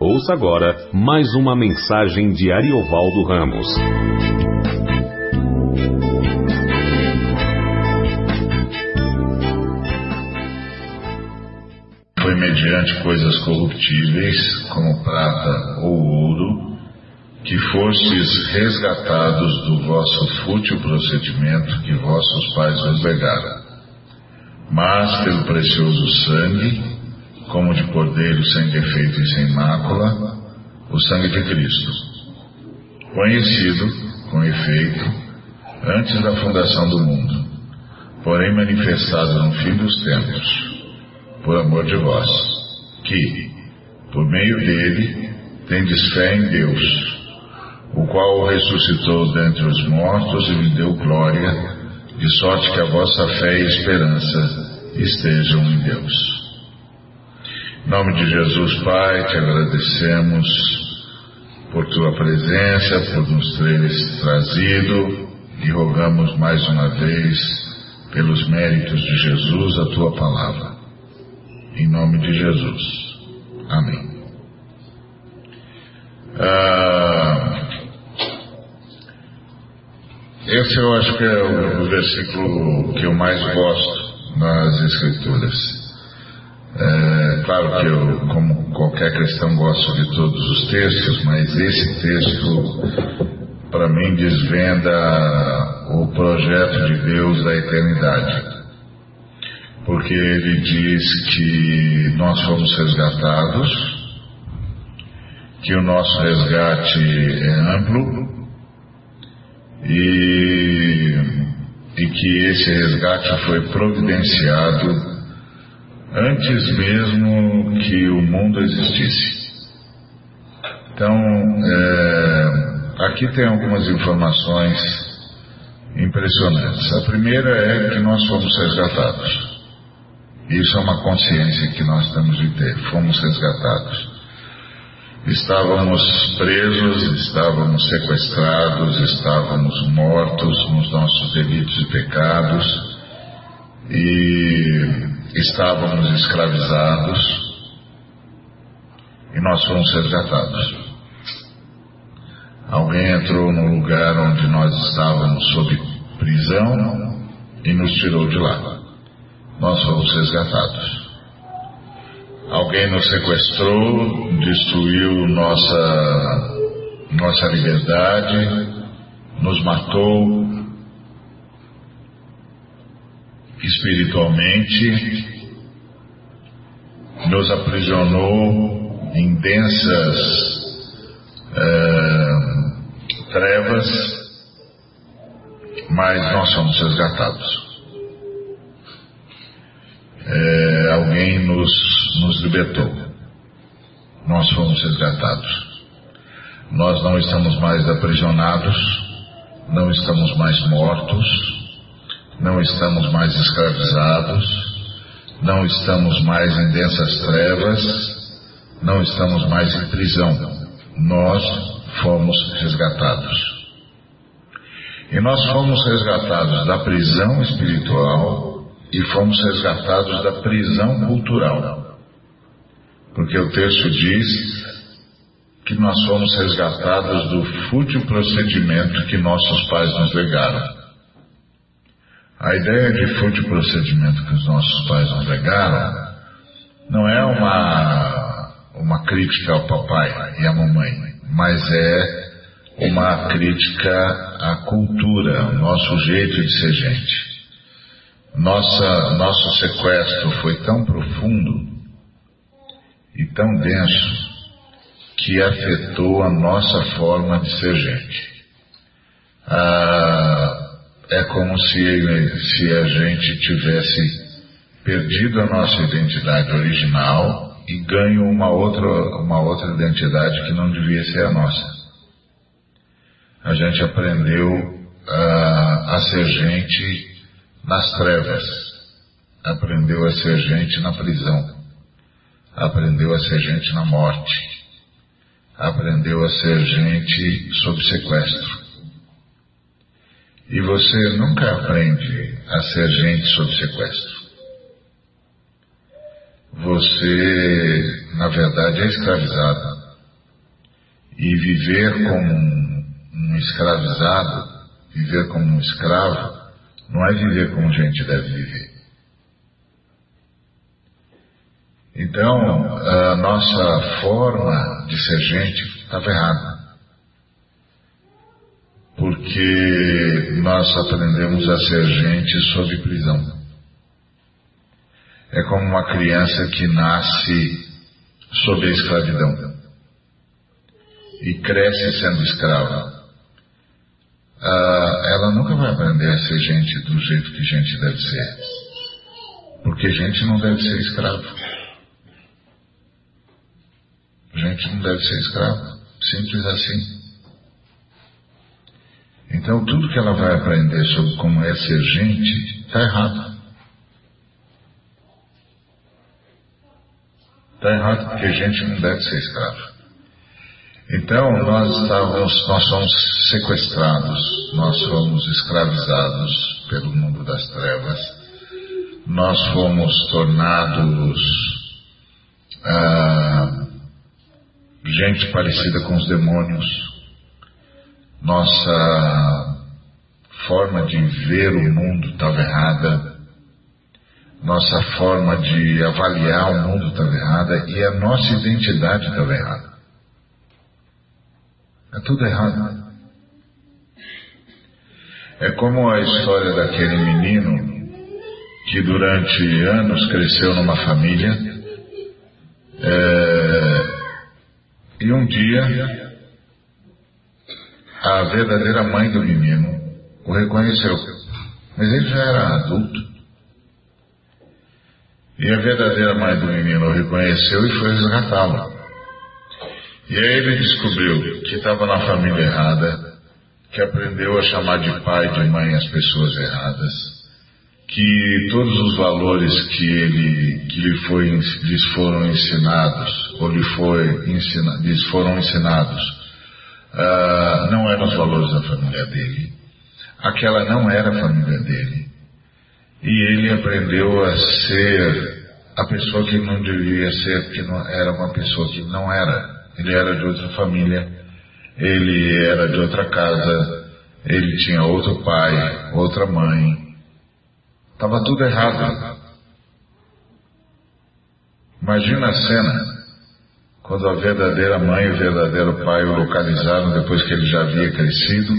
Ouça agora mais uma mensagem de Ariovaldo Ramos. Foi mediante coisas corruptíveis, como prata ou ouro, que fostes resgatados do vosso fútil procedimento que vossos pais vos legaram. Mas pelo precioso sangue, como de cordeiro sem defeito e sem mácula, o sangue de Cristo, conhecido, com efeito, antes da fundação do mundo, porém manifestado no fim dos tempos, por amor de vós, que, por meio dele, tendes fé em Deus, o qual o ressuscitou dentre os mortos e lhe deu glória, de sorte que a vossa fé e esperança estejam em Deus. Em nome de Jesus, Pai, te agradecemos por tua presença, por nos teres trazido e rogamos mais uma vez, pelos méritos de Jesus, a tua palavra. Em nome de Jesus. Amém. Ah, esse eu acho que é o versículo que eu mais gosto nas Escrituras. É, claro que eu, como qualquer cristão, gosto de todos os textos, mas esse texto, para mim, desvenda o projeto de Deus da eternidade. Porque ele diz que nós fomos resgatados, que o nosso resgate é amplo e, e que esse resgate foi providenciado antes mesmo que o mundo existisse. Então, é, aqui tem algumas informações impressionantes. A primeira é que nós fomos resgatados. Isso é uma consciência que nós temos de ter. Fomos resgatados. Estávamos presos, estávamos sequestrados, estávamos mortos nos nossos delitos e pecados. E estávamos escravizados e nós fomos resgatados. Alguém entrou no lugar onde nós estávamos sob prisão e nos tirou de lá. Nós fomos resgatados. Alguém nos sequestrou, destruiu nossa, nossa liberdade, nos matou, espiritualmente, nos aprisionou em densas uh, trevas, mas nós somos resgatados. É, alguém nos, nos libertou. Nós fomos resgatados. Nós não estamos mais aprisionados, não estamos mais mortos, não estamos mais escravizados, não estamos mais em densas trevas, não estamos mais em prisão. Nós fomos resgatados. E nós fomos resgatados da prisão espiritual e fomos resgatados da prisão cultural. Porque o texto diz que nós fomos resgatados do fútil procedimento que nossos pais nos legaram. A ideia de fútil procedimento que os nossos pais nos legaram não é uma, uma crítica ao papai e à mamãe, mas é uma crítica à cultura, ao nosso jeito de ser gente. Nossa, nosso sequestro foi tão profundo e tão denso que afetou a nossa forma de ser gente. Ah, é como se, se a gente tivesse perdido a nossa identidade original e ganho uma outra, uma outra identidade que não devia ser a nossa. A gente aprendeu a ser gente nas trevas, aprendeu a ser gente na prisão, aprendeu a ser gente na morte, aprendeu a ser gente sob sequestro. E você nunca aprende a ser gente sob sequestro. Você, na verdade, é escravizado. E viver como um, escravizado, viver como um escravo, não é viver como gente deve viver. Então, a nossa forma de ser gente estava errada. Porque nós aprendemos a ser gente sob prisão. É como uma criança que nasce sob a escravidão e cresce sendo escrava. Ah, ela nunca vai aprender a ser gente do jeito que gente deve ser. Porque gente não deve ser escravo. Gente não deve ser escravo. Simples assim. Então tudo que ela vai aprender sobre como é ser gente está errado. Está errado porque gente não deve ser escravo. Então nós estávamos, nós somos sequestrados, nós fomos escravizados pelo mundo das trevas, nós fomos tornados ah, gente parecida com os demônios, nossa forma de ver o mundo estava errada, nossa forma de avaliar o mundo estava errada e a nossa identidade estava errada. É tudo errado. É como a história daquele menino que durante anos cresceu numa família é, e um dia a verdadeira mãe do menino o reconheceu, mas ele já era adulto. E a verdadeira mãe do menino o reconheceu e foi resgatá-lo. E aí ele descobriu que estava na família errada, que aprendeu a chamar de pai e de mãe as pessoas erradas, que todos os valores que ele que lhe foi, lhes foram ensinados ou lhe foi ensina, lhes foram ensinados uh, não eram os valores da família dele. Aquela não era a família dele. E ele aprendeu a ser a pessoa que não devia ser, que não, era uma pessoa que não era. Ele era de outra família, ele era de outra casa, ele tinha outro pai, outra mãe. Estava tudo errado. Imagina a cena quando a verdadeira mãe e o verdadeiro pai o localizaram depois que ele já havia crescido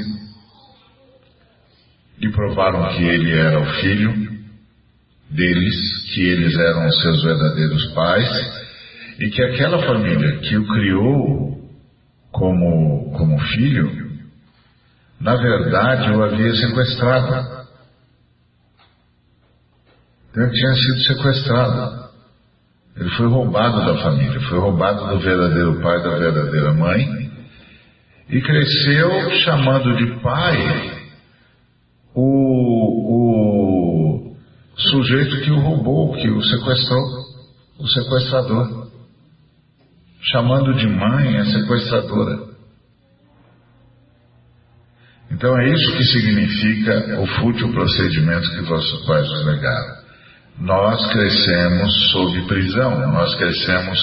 e provaram que ele era o filho deles, que eles eram os seus verdadeiros pais e que aquela família que o criou como, como filho, na verdade o havia sequestrado. Então ele tinha sido sequestrado. Ele foi roubado da família, foi roubado do verdadeiro pai, da verdadeira mãe, e cresceu chamando de pai o, o sujeito que o roubou, que o sequestrou, o sequestrador chamando de mãe a sequestradora. Então é isso que significa o fútil procedimento que vossos pais nos legaram. Nós crescemos sob prisão, nós crescemos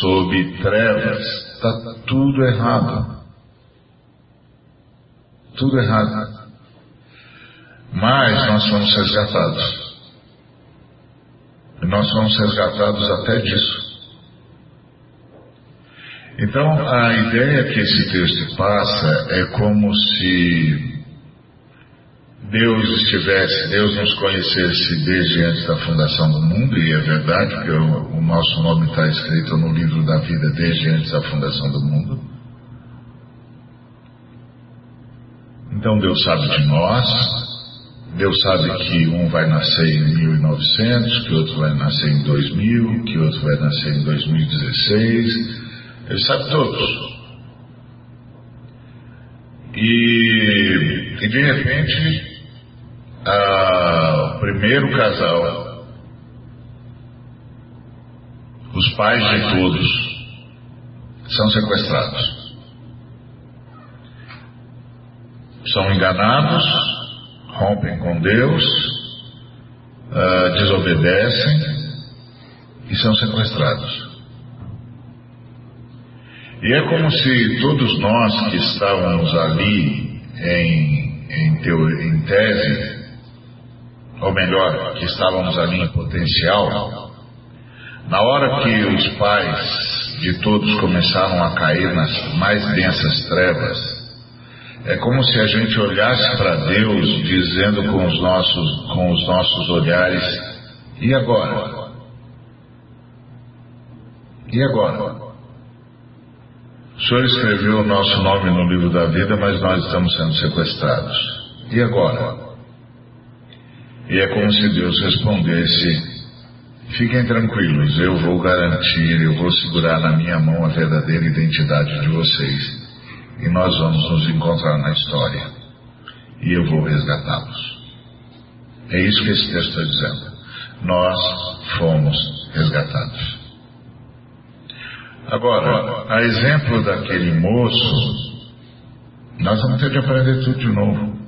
sob trevas, está tudo errado. Tudo errado. Mas nós fomos resgatados. Nós fomos resgatados até disso. Então, a ideia que esse texto passa é como se Deus estivesse, Deus nos conhecesse desde antes da fundação do mundo, e é verdade, porque o, o nosso nome está escrito no livro da vida desde antes da fundação do mundo. Então Deus sabe de nós, Deus sabe que um vai nascer em 1900, que outro vai nascer em 2000, que outro vai nascer em 2016, ele sabe todos. E, e de repente, o primeiro casal, os pais de todos, são sequestrados. São enganados, rompem com Deus, uh, desobedecem e são sequestrados. E é como se todos nós que estávamos ali em, em, teo, em tese, ou melhor, que estávamos ali em potencial, na hora que os pais de todos começaram a cair nas mais densas trevas, é como se a gente olhasse para Deus dizendo com os nossos, com os nossos olhares: e agora? E agora? O Senhor escreveu o nosso nome no livro da vida, mas nós estamos sendo sequestrados. E agora? E é como se Deus respondesse: Fiquem tranquilos, eu vou garantir, eu vou segurar na minha mão a verdadeira identidade de vocês. E nós vamos nos encontrar na história. E eu vou resgatá-los. É isso que esse texto está dizendo. Nós fomos resgatados. Agora, a exemplo daquele moço, nós vamos ter de aprender tudo de novo.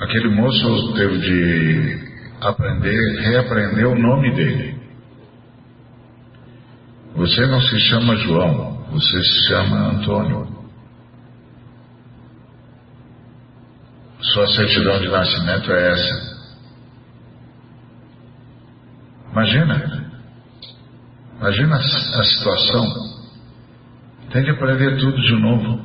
Aquele moço teve de aprender, reaprender o nome dele. Você não se chama João, você se chama Antônio. Sua certidão de nascimento é essa. Imagina. Imagina a situação. Tem de aprender tudo de novo.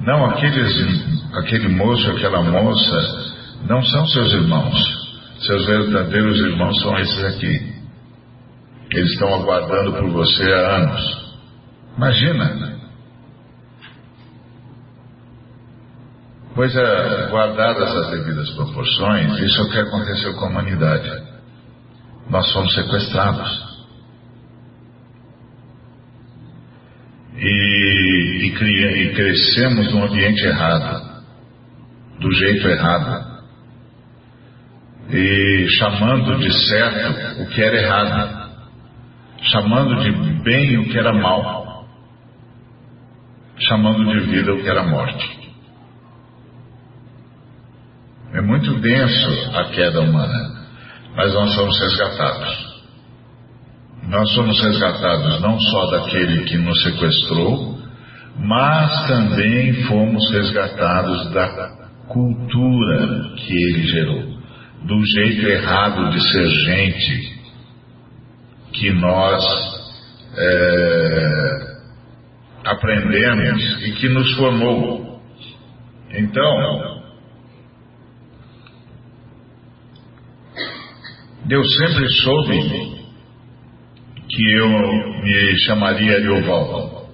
Não, aqueles, aquele moço, aquela moça, não são seus irmãos. Seus verdadeiros irmãos são esses aqui. Eles estão aguardando por você há anos. Imagina. Pois é, guardadas as devidas proporções, isso é o que aconteceu com a humanidade. Nós fomos sequestrados. E, e, e crescemos num ambiente errado, do jeito errado e chamando de certo o que era errado, chamando de bem o que era mal, chamando de vida o que era morte. É muito denso a queda humana, mas nós somos resgatados. Nós somos resgatados não só daquele que nos sequestrou, mas também fomos resgatados da cultura que ele gerou do jeito errado de ser gente que nós é, aprendemos e que nos formou. Então, Deus sempre soube que eu me chamaria Ariovaldo,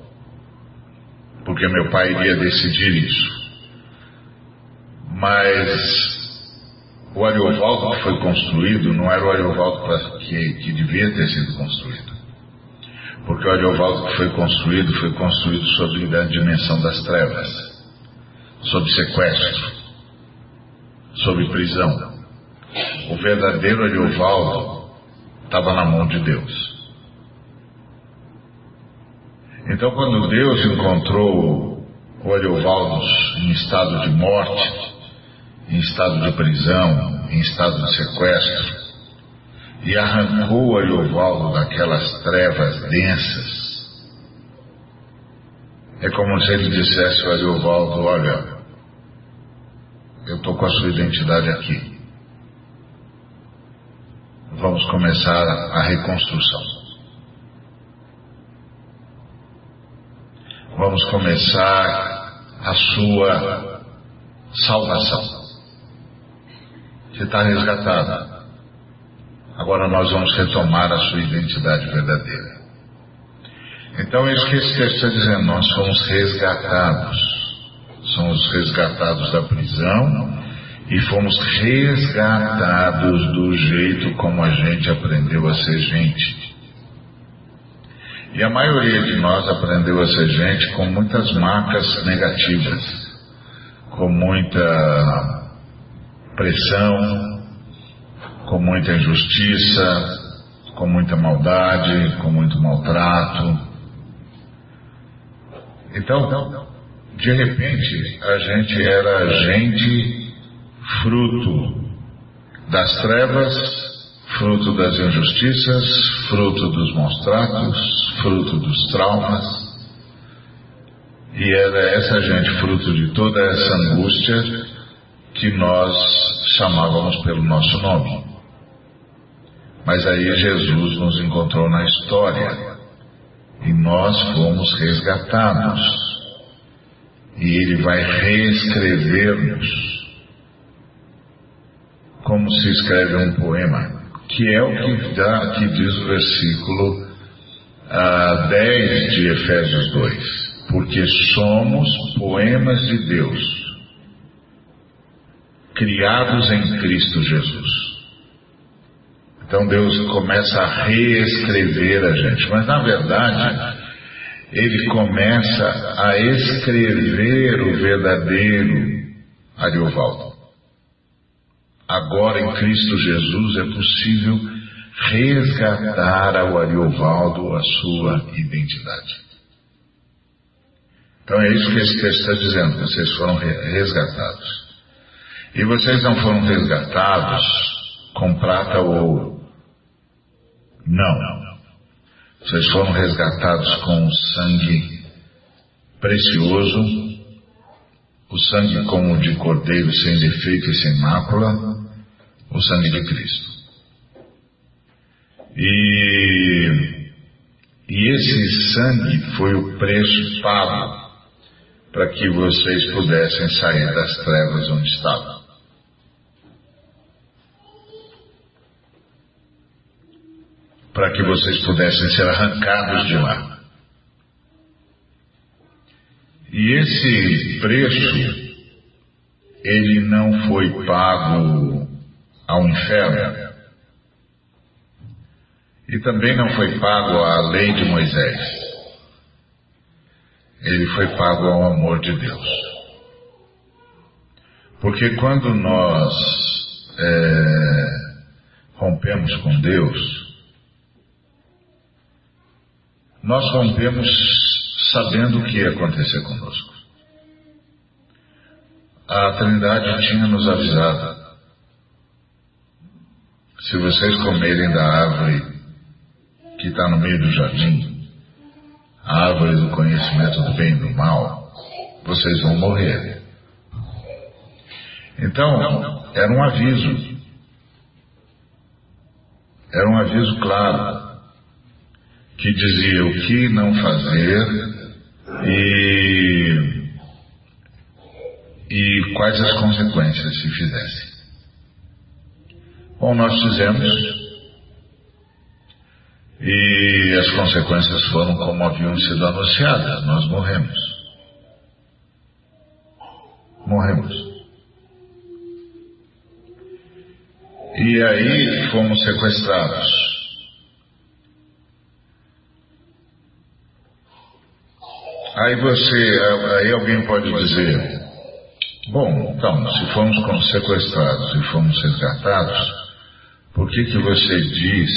porque meu pai iria decidir isso. Mas o Ariovaldo que foi construído não era o Ariovaldo que, que devia ter sido construído. Porque o Ariovaldo que foi construído foi construído sob a dimensão das trevas, sob sequestro, sob prisão. O verdadeiro Ariovaldo estava na mão de Deus. Então, quando Deus encontrou o Ariovaldo em estado de morte, em estado de prisão, em estado de sequestro, e arrancou a Ariovaldo daquelas trevas densas. É como se ele dissesse ao Ariovaldo: Olha, eu estou com a sua identidade aqui. Vamos começar a reconstrução. Vamos começar a sua salvação. Você está resgatado. Agora nós vamos retomar a sua identidade verdadeira. Então, é isso que esse texto está dizendo: nós somos resgatados. Somos resgatados da prisão e fomos resgatados do jeito como a gente aprendeu a ser gente. E a maioria de nós aprendeu a ser gente com muitas marcas negativas, com muita pressão, com muita injustiça, com muita maldade, com muito maltrato. Então, de repente, a gente era gente fruto das trevas, fruto das injustiças, fruto dos maus tratos, fruto dos traumas. E era essa gente, fruto de toda essa angústia, que nós chamávamos pelo nosso nome. Mas aí Jesus nos encontrou na história e nós fomos resgatados. E Ele vai reescrever-nos como se escreve um poema, que é o que, dá, que diz o versículo ah, 10 de Efésios 2. Porque somos poemas de Deus, criados em Cristo Jesus. Então Deus começa a reescrever a gente, mas na verdade ele começa a escrever o verdadeiro Ariovaldo. Agora em Cristo Jesus é possível resgatar ao Ariovaldo a sua identidade. Então é isso que esse texto está dizendo, vocês foram resgatados. E vocês não foram resgatados com prata ou ouro. Não. Vocês foram resgatados com sangue precioso, o sangue como de cordeiro sem defeito e sem mácula, o sangue de Cristo. E, e esse sangue foi o preço pago para que vocês pudessem sair das trevas onde estavam. Para que vocês pudessem ser arrancados de lá. E esse preço, ele não foi pago ao inferno. E também não foi pago à lei de Moisés. Ele foi pago ao amor de Deus. Porque quando nós é, rompemos com Deus, nós rompemos sabendo o que ia acontecer conosco. A Trindade tinha nos avisado se vocês comerem da árvore que está no meio do jardim, a árvore do conhecimento do bem e do mal, vocês vão morrer. Então, era um aviso. Era um aviso claro, que dizia o que não fazer e, e quais as consequências se fizesse. Bom, nós fizemos e as consequências foram como haviam sido anunciadas. Nós morremos. Morremos. E aí fomos sequestrados. Aí você, aí alguém pode dizer, bom, então, se fomos sequestrados e fomos resgatados, por que, que você diz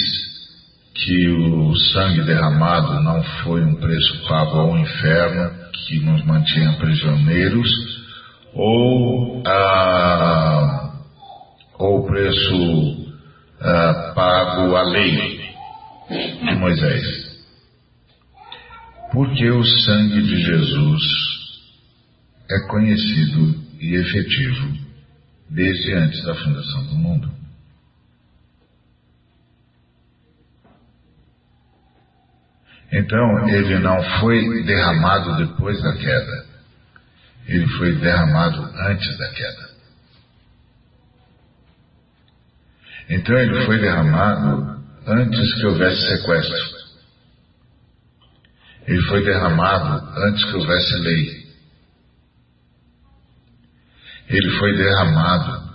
que o sangue derramado não foi um preço pago ao inferno que nos mantinha prisioneiros ou ah, o preço ah, pago à lei de Moisés? Porque o sangue de Jesus é conhecido e efetivo desde antes da fundação do mundo. Então, ele não foi derramado depois da queda. Ele foi derramado antes da queda. Então, ele foi derramado antes que houvesse sequestro. Ele foi derramado antes que houvesse lei. Ele foi derramado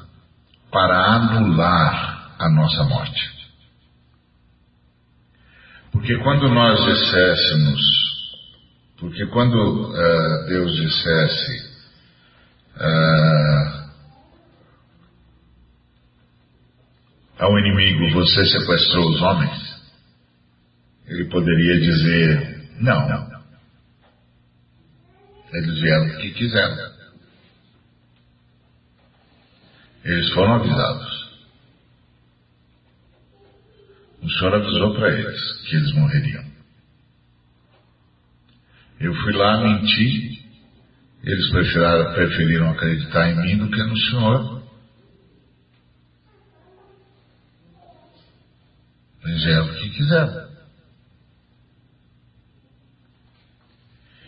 para anular a nossa morte. Porque quando nós disséssemos, porque quando uh, Deus dissesse, uh, ao inimigo, você sequestrou os homens, ele poderia dizer, não. Eles vieram porque quiseram. Eles foram avisados. Senhor avisou para eles que eles morreriam. Eu fui lá mentir, eles preferiram, preferiram acreditar em mim do que no Senhor. Fizeram o que quiseram.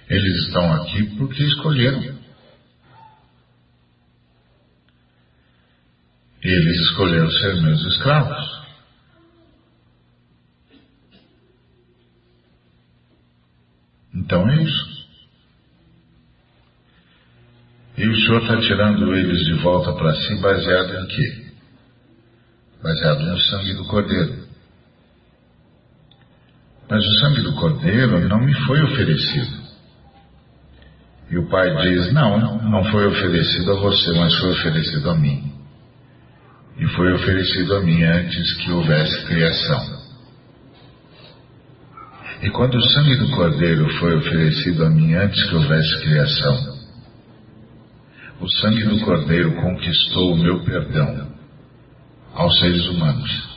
Eles estão aqui porque escolheram. Eles escolheram ser meus escravos. Então é isso. E o Senhor está tirando eles de volta para si baseado em quê? Baseado no sangue do Cordeiro. Mas o sangue do Cordeiro não me foi oferecido. E o pai diz: Não, não foi oferecido a você, mas foi oferecido a mim. E foi oferecido a mim antes que houvesse criação. E quando o sangue do Cordeiro foi oferecido a mim antes que houvesse criação, o sangue do Cordeiro conquistou o meu perdão aos seres humanos,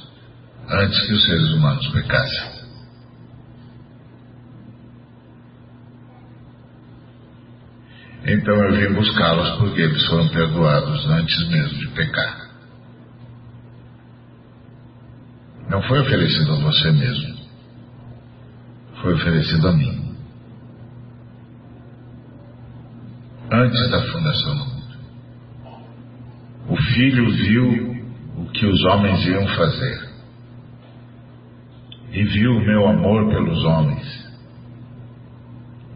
antes que os seres humanos pecassem. Então eu vim buscá-los porque eles foram perdoados antes mesmo de pecar. Não foi oferecido a você mesmo foi oferecido a mim. Antes da fundação do mundo. O Filho viu o que os homens iam fazer. E viu o meu amor pelos homens.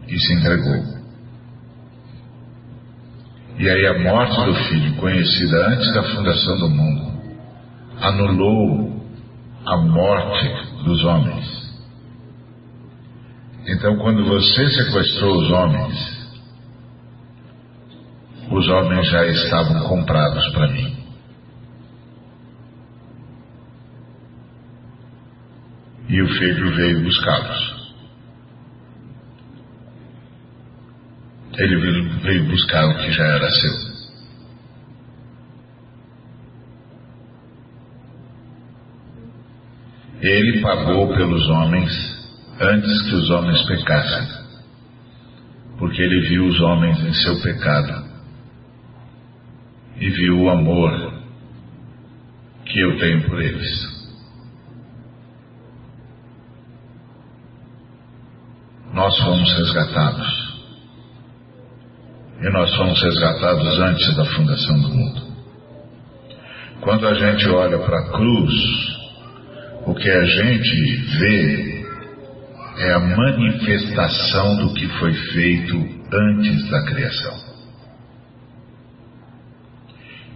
E se entregou. E aí a morte do Filho, conhecida antes da fundação do mundo, anulou a morte dos homens então, quando você sequestrou os homens, os homens já estavam comprados para mim. E o filho veio buscá-los. Ele veio buscar o que já era seu. Ele pagou pelos homens antes que os homens pecassem, porque ele viu os homens em seu pecado e viu o amor que eu tenho por eles. Nós fomos resgatados. E nós fomos resgatados antes da fundação do mundo. Quando a gente olha para a cruz, o que a gente vê é a manifestação do que foi feito antes da criação.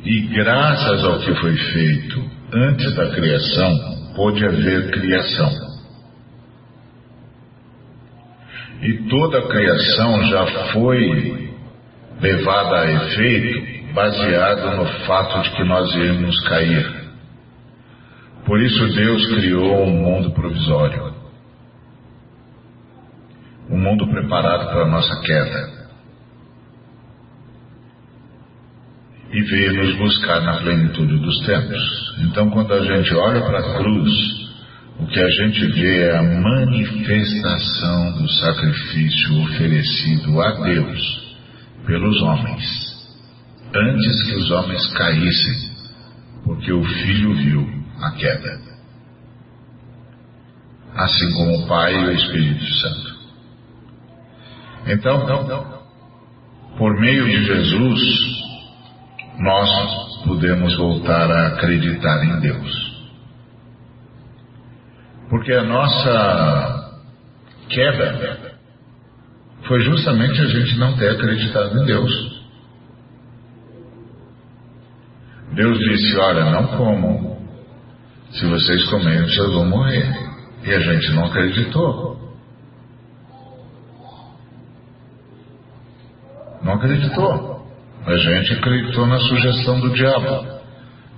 E graças ao que foi feito antes da criação, pôde haver criação. E toda a criação já foi levada a efeito baseado no fato de que nós íamos cair. Por isso Deus criou um mundo provisório um mundo preparado para a nossa queda. E veio nos buscar na plenitude dos tempos. Então, quando a gente olha para a cruz, o que a gente vê é a manifestação do sacrifício oferecido a Deus pelos homens, antes que os homens caíssem, porque o Filho viu a queda. Assim como o Pai e o Espírito Santo. Então, por meio de Jesus, nós podemos voltar a acreditar em Deus. Porque a nossa queda foi justamente a gente não ter acreditado em Deus. Deus disse: Olha, não comam. Se vocês comerem, vocês vão morrer. E a gente não acreditou. Não acreditou. A gente acreditou na sugestão do diabo.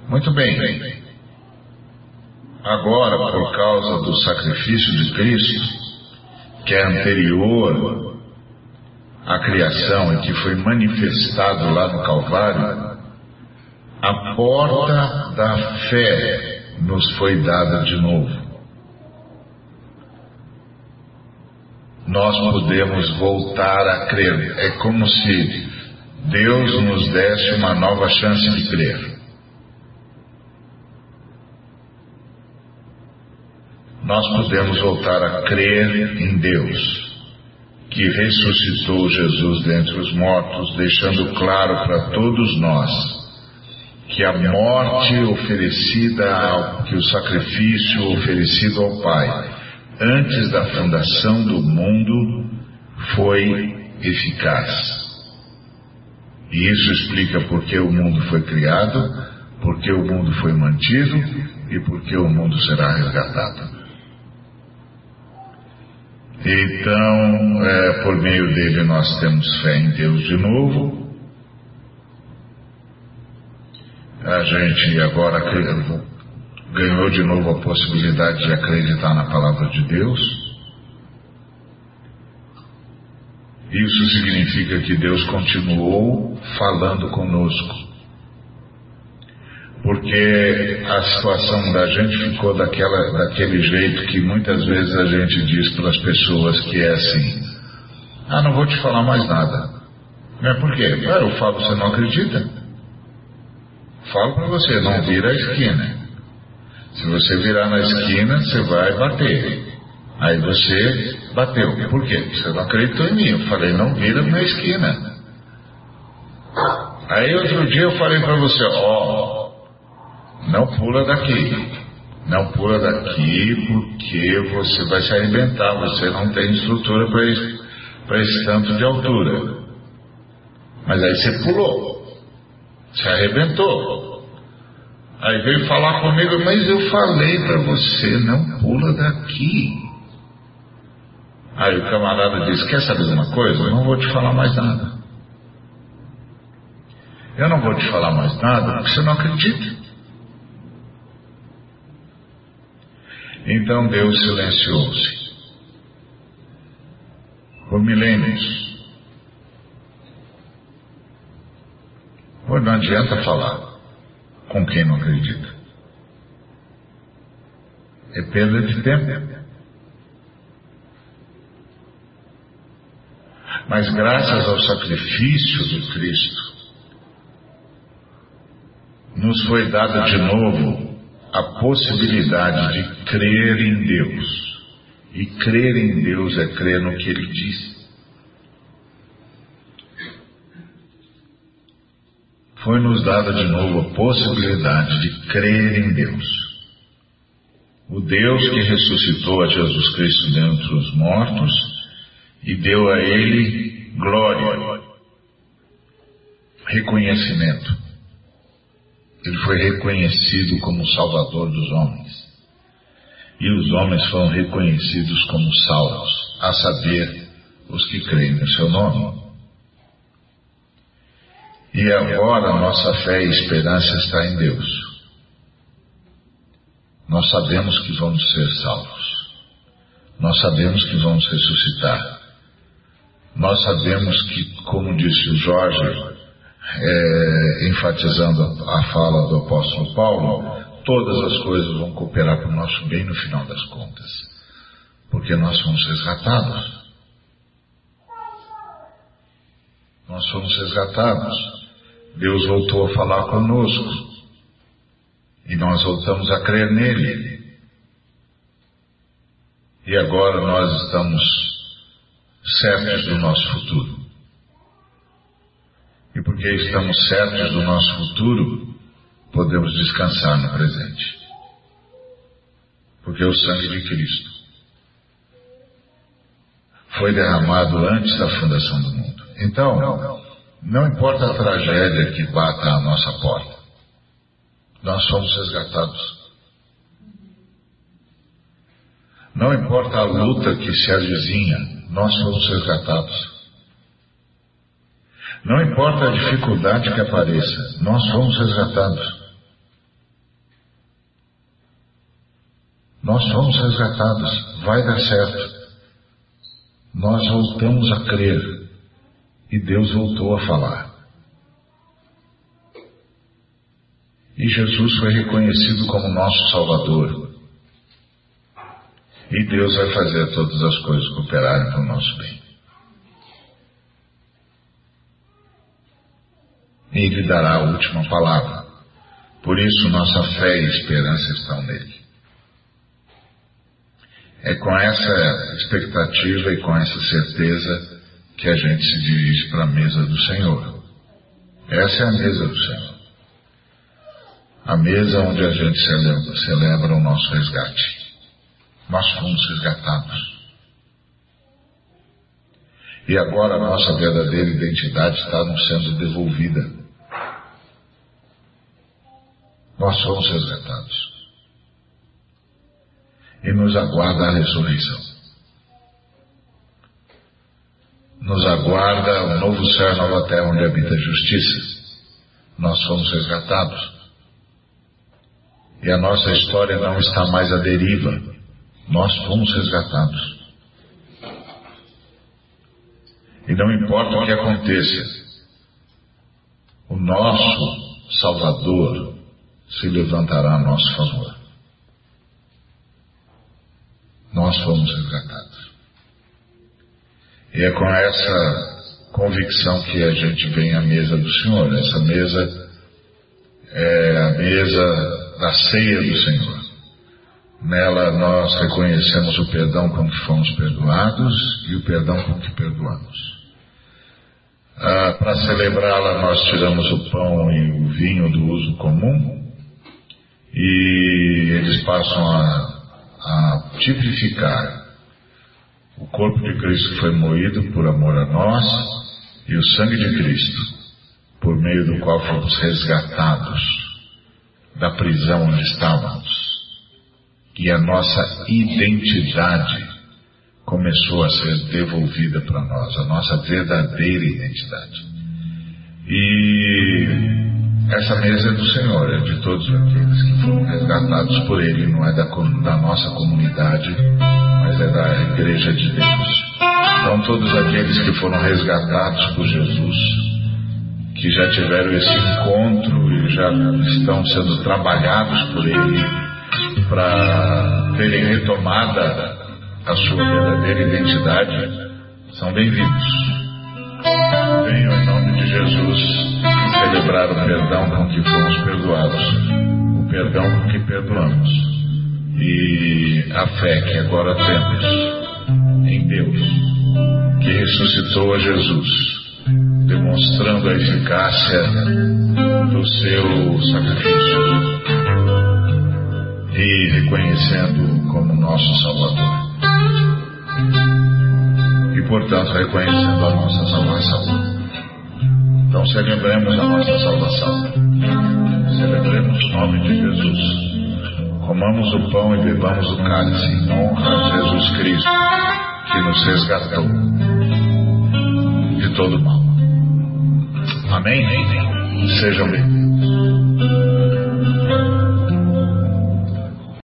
Muito bem. Agora, por causa do sacrifício de Cristo, que é anterior a criação e que foi manifestado lá no Calvário, a porta da fé nos foi dada de novo. Nós podemos voltar a crer. É como se Deus nos desse uma nova chance de crer. Nós podemos voltar a crer em Deus que ressuscitou Jesus dentre os mortos, deixando claro para todos nós que a morte oferecida, ao, que o sacrifício oferecido ao Pai antes da fundação do mundo foi eficaz. E isso explica por que o mundo foi criado, por que o mundo foi mantido e por que o mundo será resgatado. Então, é, por meio dele, nós temos fé em Deus de novo. A gente agora ganhou de novo a possibilidade de acreditar na palavra de Deus. Isso significa que Deus continuou falando conosco. Porque a situação da gente ficou daquela, daquele jeito que muitas vezes a gente diz para as pessoas que é assim: Ah, não vou te falar mais nada. É por quê? Ah, eu falo, você não acredita? Falo para você, não vira a esquina. Se você virar na esquina, você vai bater. Aí você bateu. Por quê? Você não acreditou em mim. Eu falei, não vira na esquina. Aí outro dia eu falei para você, ó, oh, não pula daqui. Não pula daqui porque você vai se arrebentar. Você não tem estrutura para esse, esse tanto de altura. Mas aí você pulou. Se arrebentou. Aí veio falar comigo, mas eu falei para você, não pula daqui. Aí o camarada disse, quer saber uma coisa? Eu não vou te falar mais nada. Eu não vou te falar mais nada porque você não acredita. Então Deus silenciou-se. Por milênios. Pois não adianta falar com quem não acredita. É perda de tempo. Mas graças ao sacrifício de Cristo, nos foi dada de novo a possibilidade de crer em Deus. E crer em Deus é crer no que Ele diz. foi-nos dada de novo a possibilidade de crer em Deus. O Deus que ressuscitou a Jesus Cristo dentre os mortos e deu a ele glória, reconhecimento. Ele foi reconhecido como Salvador dos homens. E os homens foram reconhecidos como salvos, a saber, os que creem no seu nome. E agora nossa fé e esperança está em Deus. Nós sabemos que vamos ser salvos. Nós sabemos que vamos ressuscitar. Nós sabemos que, como disse o Jorge, é, enfatizando a fala do apóstolo Paulo, todas as coisas vão cooperar para o nosso bem no final das contas. Porque nós fomos resgatados. Nós fomos resgatados. Deus voltou a falar conosco e nós voltamos a crer nele. E agora nós estamos certos do nosso futuro. E porque estamos certos do nosso futuro, podemos descansar no presente. Porque o sangue de Cristo foi derramado antes da fundação do mundo. Então, não importa a tragédia que bata à nossa porta, nós somos resgatados. Não importa a luta que se avizinha, nós somos resgatados. Não importa a dificuldade que apareça, nós somos resgatados. Nós somos resgatados, vai dar certo. Nós voltamos a crer e Deus voltou a falar. E Jesus foi reconhecido como nosso Salvador. E Deus vai fazer todas as coisas cooperarem para o nosso bem. Ele dará a última palavra. Por isso, nossa fé e esperança estão nele. É com essa expectativa e com essa certeza que a gente se dirige para a mesa do Senhor. Essa é a mesa do Senhor. A mesa onde a gente celebra, celebra o nosso resgate. Nós fomos resgatados. E agora a nossa verdadeira identidade está nos sendo devolvida. Nós fomos resgatados. E nos aguarda a ressurreição. Nos aguarda o novo céu e nova terra onde habita a justiça. Nós fomos resgatados. E a nossa história não está mais à deriva. Nós fomos resgatados. E não importa o que aconteça, o nosso Salvador se levantará a nosso favor. Nós fomos resgatados. E é com essa convicção que a gente vem à mesa do Senhor. Essa mesa é a mesa da ceia do Senhor. Nela nós reconhecemos o perdão com que fomos perdoados e o perdão com que perdoamos. Ah, Para celebrá-la, nós tiramos o pão e o vinho do uso comum e eles passam a, a tipificar o corpo de Cristo que foi moído por amor a nós e o sangue de Cristo, por meio do qual fomos resgatados da prisão onde estávamos. E a nossa identidade começou a ser devolvida para nós, a nossa verdadeira identidade. E essa mesa é do Senhor, é de todos aqueles que foram resgatados por Ele, não é da, da nossa comunidade, mas é da Igreja de Deus. Então, todos aqueles que foram resgatados por Jesus, que já tiveram esse encontro e já estão sendo trabalhados por Ele para terem retomada a sua verdadeira identidade, são bem-vindos. Venham em nome de Jesus celebrar o perdão com que fomos perdoados, o perdão com que perdoamos e a fé que agora temos em Deus, que ressuscitou a Jesus, demonstrando a eficácia do seu sacrifício e reconhecendo como nosso Salvador. E, portanto, reconhecendo a nossa salvação. Então celebremos a nossa salvação. Celebremos o nome de Jesus. Comamos o pão e bebamos o cálice em honra a Jesus Cristo, que nos resgatou de todo mal. Amém? Sejam bem-vindos.